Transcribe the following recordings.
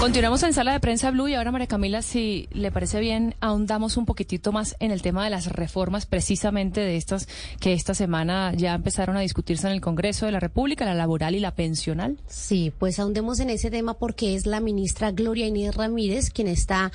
Continuamos en sala de prensa Blue y ahora María Camila, si le parece bien, ahondamos un poquitito más en el tema de las reformas precisamente de estas que esta semana ya empezaron a discutirse en el Congreso de la República, la laboral y la pensional. Sí, pues ahondemos en ese tema porque es la ministra Gloria Inés Ramírez quien está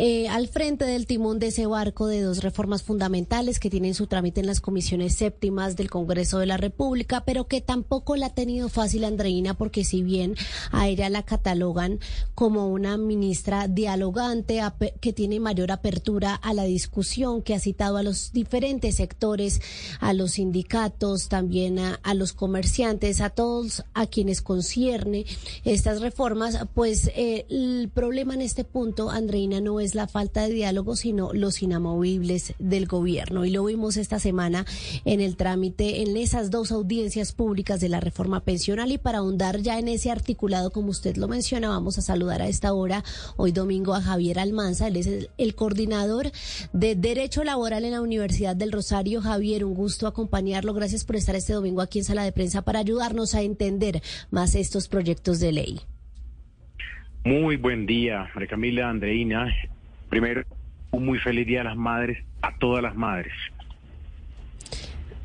eh, al frente del timón de ese barco de dos reformas fundamentales que tienen su trámite en las comisiones séptimas del Congreso de la República, pero que tampoco la ha tenido fácil Andreina, porque si bien a ella la catalogan como una ministra dialogante, que tiene mayor apertura a la discusión, que ha citado a los diferentes sectores, a los sindicatos, también a, los comerciantes, a todos a quienes concierne estas reformas, pues eh, el problema en este punto, Andreina, no es la falta de diálogo, sino los inamovibles del gobierno. Y lo vimos esta semana en el trámite, en esas dos audiencias públicas de la reforma pensional. Y para ahondar ya en ese articulado, como usted lo menciona, vamos a saludar a esta hora, hoy domingo, a Javier Almanza. Él es el, el coordinador de Derecho Laboral en la Universidad del Rosario. Javier, un gusto acompañarlo. Gracias por estar este domingo aquí en Sala de Prensa para ayudarnos a entender más estos proyectos de ley. Muy buen día, María Camila, Andreina. Primero, un muy feliz Día a las Madres, a todas las madres.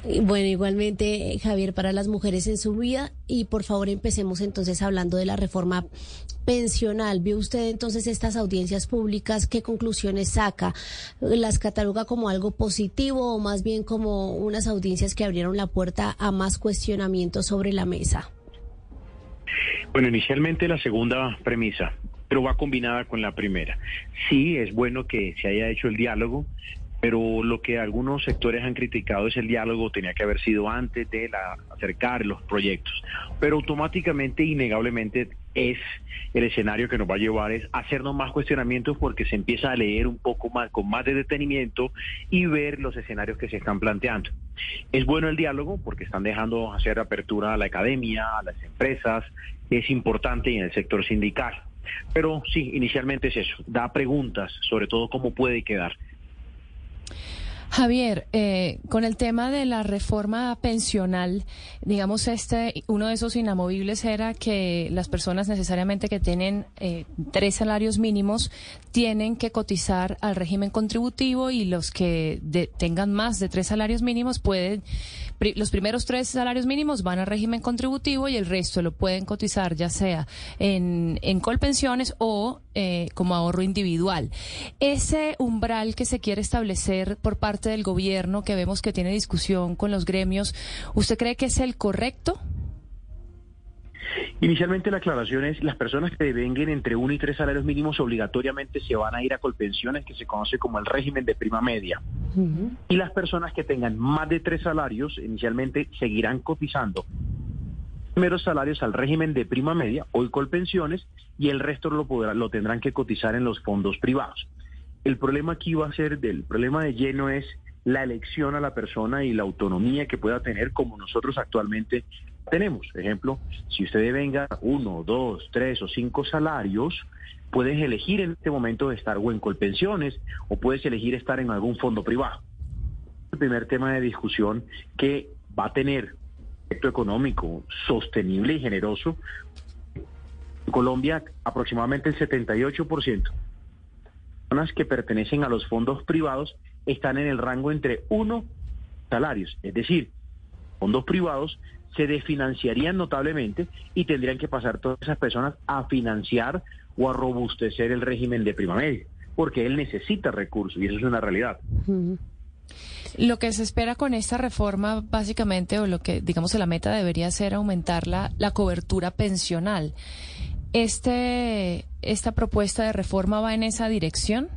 Bueno, igualmente, Javier, para las mujeres en su vida. Y por favor, empecemos entonces hablando de la reforma pensional. ¿Vio usted entonces estas audiencias públicas? ¿Qué conclusiones saca? ¿Las cataloga como algo positivo o más bien como unas audiencias que abrieron la puerta a más cuestionamientos sobre la mesa? Bueno, inicialmente la segunda premisa pero va combinada con la primera. Sí, es bueno que se haya hecho el diálogo, pero lo que algunos sectores han criticado es el diálogo tenía que haber sido antes de acercar los proyectos, pero automáticamente, innegablemente, es el escenario que nos va a llevar es hacernos más cuestionamientos porque se empieza a leer un poco más con más de detenimiento y ver los escenarios que se están planteando. Es bueno el diálogo porque están dejando hacer apertura a la academia, a las empresas, es importante y en el sector sindical. Pero sí, inicialmente es eso, da preguntas sobre todo cómo puede quedar. Javier, eh, con el tema de la reforma pensional, digamos, este, uno de esos inamovibles era que las personas necesariamente que tienen eh, tres salarios mínimos tienen que cotizar al régimen contributivo y los que tengan más de tres salarios mínimos pueden, los primeros tres salarios mínimos van al régimen contributivo y el resto lo pueden cotizar ya sea en, en colpensiones o eh, como ahorro individual. Ese umbral que se quiere establecer por parte del gobierno que vemos que tiene discusión con los gremios, ¿usted cree que es el correcto? Inicialmente la aclaración es las personas que devenguen entre uno y tres salarios mínimos obligatoriamente se van a ir a colpensiones que se conoce como el régimen de prima media. Y las personas que tengan más de tres salarios inicialmente seguirán cotizando primeros salarios al régimen de prima media, hoy colpensiones, y el resto lo, podrá, lo tendrán que cotizar en los fondos privados. El problema aquí va a ser, del problema de lleno es la elección a la persona y la autonomía que pueda tener como nosotros actualmente tenemos. Ejemplo, si usted venga uno, dos, tres o cinco salarios, puedes elegir en este momento estar o en Colpensiones o puedes elegir estar en algún fondo privado. El primer tema de discusión que va a tener efecto económico sostenible y generoso. En Colombia, aproximadamente el 78% que pertenecen a los fondos privados están en el rango entre uno salarios, es decir, fondos privados se desfinanciarían notablemente y tendrían que pasar todas esas personas a financiar o a robustecer el régimen de prima media, porque él necesita recursos y eso es una realidad. Lo que se espera con esta reforma, básicamente, o lo que digamos la meta debería ser aumentar la, la cobertura pensional. Este, ¿Esta propuesta de reforma va en esa dirección?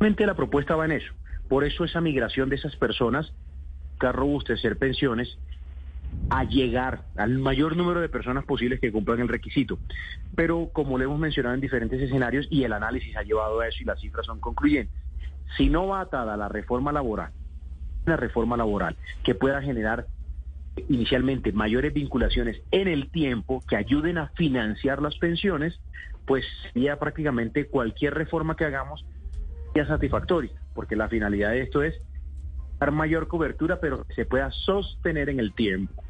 La propuesta va en eso. Por eso esa migración de esas personas que robustecer pensiones a llegar al mayor número de personas posibles que cumplan el requisito. Pero como le hemos mencionado en diferentes escenarios y el análisis ha llevado a eso y las cifras son concluyentes, si no va atada la reforma laboral, una reforma laboral que pueda generar inicialmente mayores vinculaciones en el tiempo que ayuden a financiar las pensiones, pues sería prácticamente cualquier reforma que hagamos ya satisfactoria, porque la finalidad de esto es dar mayor cobertura, pero que se pueda sostener en el tiempo.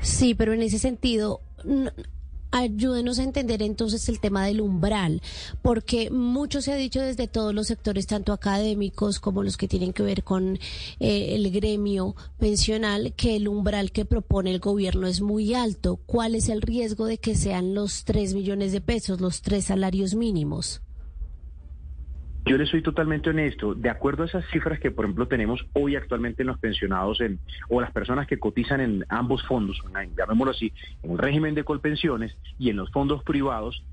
Sí, pero en ese sentido, ayúdenos a entender entonces el tema del umbral, porque mucho se ha dicho desde todos los sectores, tanto académicos como los que tienen que ver con eh, el gremio pensional, que el umbral que propone el gobierno es muy alto. ¿Cuál es el riesgo de que sean los tres millones de pesos, los tres salarios mínimos? Yo le soy totalmente honesto. De acuerdo a esas cifras que, por ejemplo, tenemos hoy actualmente en los pensionados en, o las personas que cotizan en ambos fondos, llamémoslo así, en el régimen de colpensiones y en los fondos privados,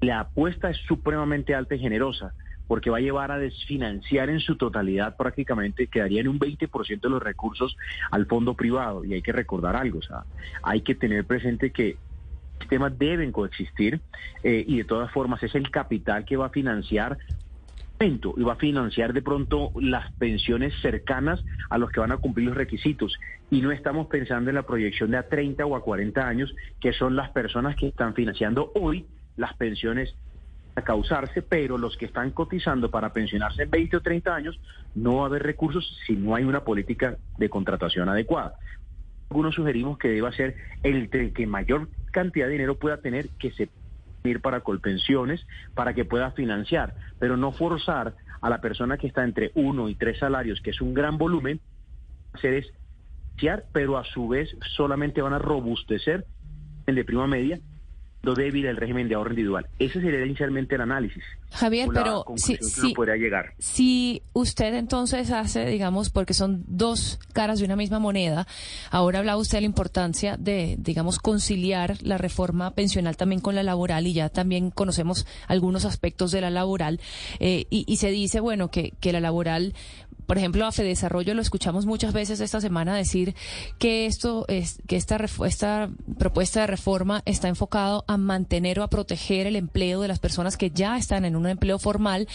la apuesta es supremamente alta y generosa porque va a llevar a desfinanciar en su totalidad prácticamente, quedaría en un 20% de los recursos al fondo privado. Y hay que recordar algo, o sea, hay que tener presente que sistemas deben coexistir eh, y de todas formas es el capital que va a financiar y va a financiar de pronto las pensiones cercanas a los que van a cumplir los requisitos. Y no estamos pensando en la proyección de a 30 o a 40 años, que son las personas que están financiando hoy las pensiones a causarse, pero los que están cotizando para pensionarse en 20 o 30 años, no va a haber recursos si no hay una política de contratación adecuada. Algunos sugerimos que deba ser el que mayor cantidad de dinero pueda tener que se ir para colpensiones para que pueda financiar, pero no forzar a la persona que está entre uno y tres salarios, que es un gran volumen, hacer es pero a su vez solamente van a robustecer el de prima media débil el régimen de ahorro individual. Ese sería inicialmente el análisis. Javier, pero si, si, llegar. si usted entonces hace, digamos, porque son dos caras de una misma moneda, ahora hablaba usted de la importancia de, digamos, conciliar la reforma pensional también con la laboral y ya también conocemos algunos aspectos de la laboral eh, y, y, se dice, bueno, que, que la laboral por ejemplo, a Desarrollo lo escuchamos muchas veces esta semana decir que esto es que esta esta propuesta de reforma está enfocado a mantener o a proteger el empleo de las personas que ya están en un empleo formal,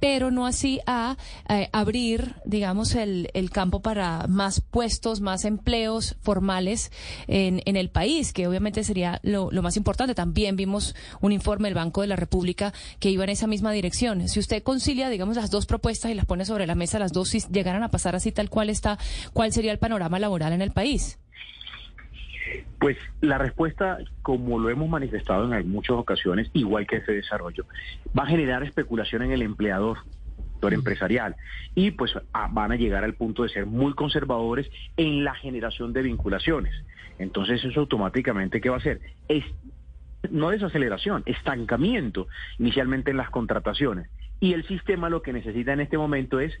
pero no así a eh, abrir, digamos, el, el, campo para más puestos, más empleos formales en, en el país, que obviamente sería lo más importante. También vimos un informe del Banco de la República que iba en esa misma dirección. Si usted concilia, digamos, las dos propuestas y las pone sobre la mesa, las dos si llegaran a pasar así tal cual está, ¿cuál sería el panorama laboral en el país? Pues la respuesta, como lo hemos manifestado en muchas ocasiones, igual que ese desarrollo, va a generar especulación en el empleador, sector empresarial, y pues van a llegar al punto de ser muy conservadores en la generación de vinculaciones. Entonces eso automáticamente, ¿qué va a hacer? Es no desaceleración, estancamiento inicialmente en las contrataciones. Y el sistema lo que necesita en este momento es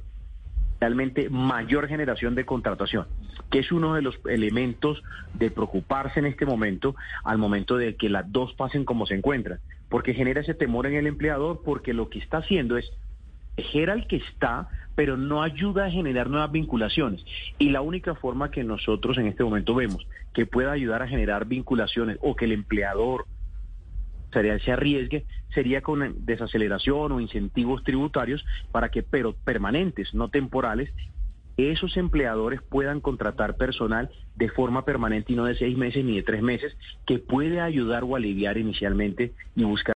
realmente mayor generación de contratación, que es uno de los elementos de preocuparse en este momento al momento de que las dos pasen como se encuentran, porque genera ese temor en el empleador porque lo que está haciendo es proteger al que está, pero no ayuda a generar nuevas vinculaciones. Y la única forma que nosotros en este momento vemos que pueda ayudar a generar vinculaciones o que el empleador sería se arriesgue sería con desaceleración o incentivos tributarios para que, pero permanentes, no temporales, esos empleadores puedan contratar personal de forma permanente y no de seis meses ni de tres meses, que puede ayudar o aliviar inicialmente y buscar